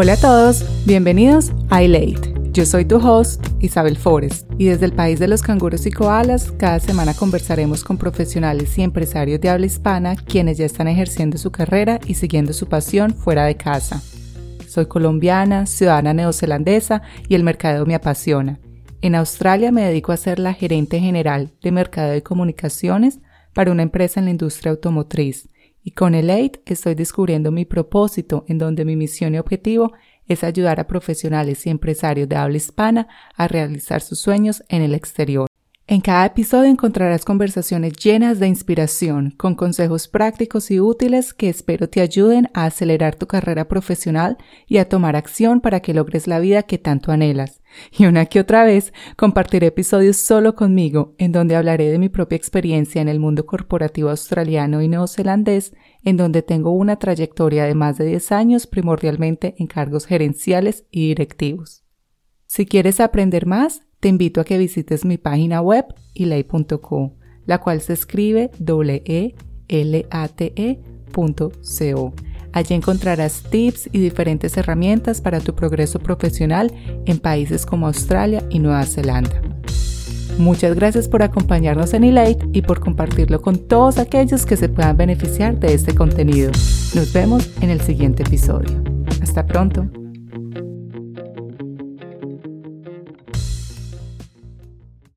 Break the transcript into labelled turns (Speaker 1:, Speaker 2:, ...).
Speaker 1: Hola a todos, bienvenidos a iLate. Yo soy tu host, Isabel Forest, y desde el país de los canguros y koalas, cada semana conversaremos con profesionales y empresarios de habla hispana quienes ya están ejerciendo su carrera y siguiendo su pasión fuera de casa. Soy colombiana, ciudadana neozelandesa y el mercadeo me apasiona. En Australia me dedico a ser la gerente general de mercadeo y comunicaciones para una empresa en la industria automotriz y con el AID estoy descubriendo mi propósito en donde mi misión y objetivo es ayudar a profesionales y empresarios de habla hispana a realizar sus sueños en el exterior. En cada episodio encontrarás conversaciones llenas de inspiración, con consejos prácticos y útiles que espero te ayuden a acelerar tu carrera profesional y a tomar acción para que logres la vida que tanto anhelas. Y una que otra vez compartiré episodios solo conmigo, en donde hablaré de mi propia experiencia en el mundo corporativo australiano y neozelandés, en donde tengo una trayectoria de más de 10 años primordialmente en cargos gerenciales y directivos. Si quieres aprender más, te invito a que visites mi página web ilay.co, la cual se escribe e l a t -E Allí encontrarás tips y diferentes herramientas para tu progreso profesional en países como Australia y Nueva Zelanda. Muchas gracias por acompañarnos en Elate y por compartirlo con todos aquellos que se puedan beneficiar de este contenido. Nos vemos en el siguiente episodio. Hasta pronto.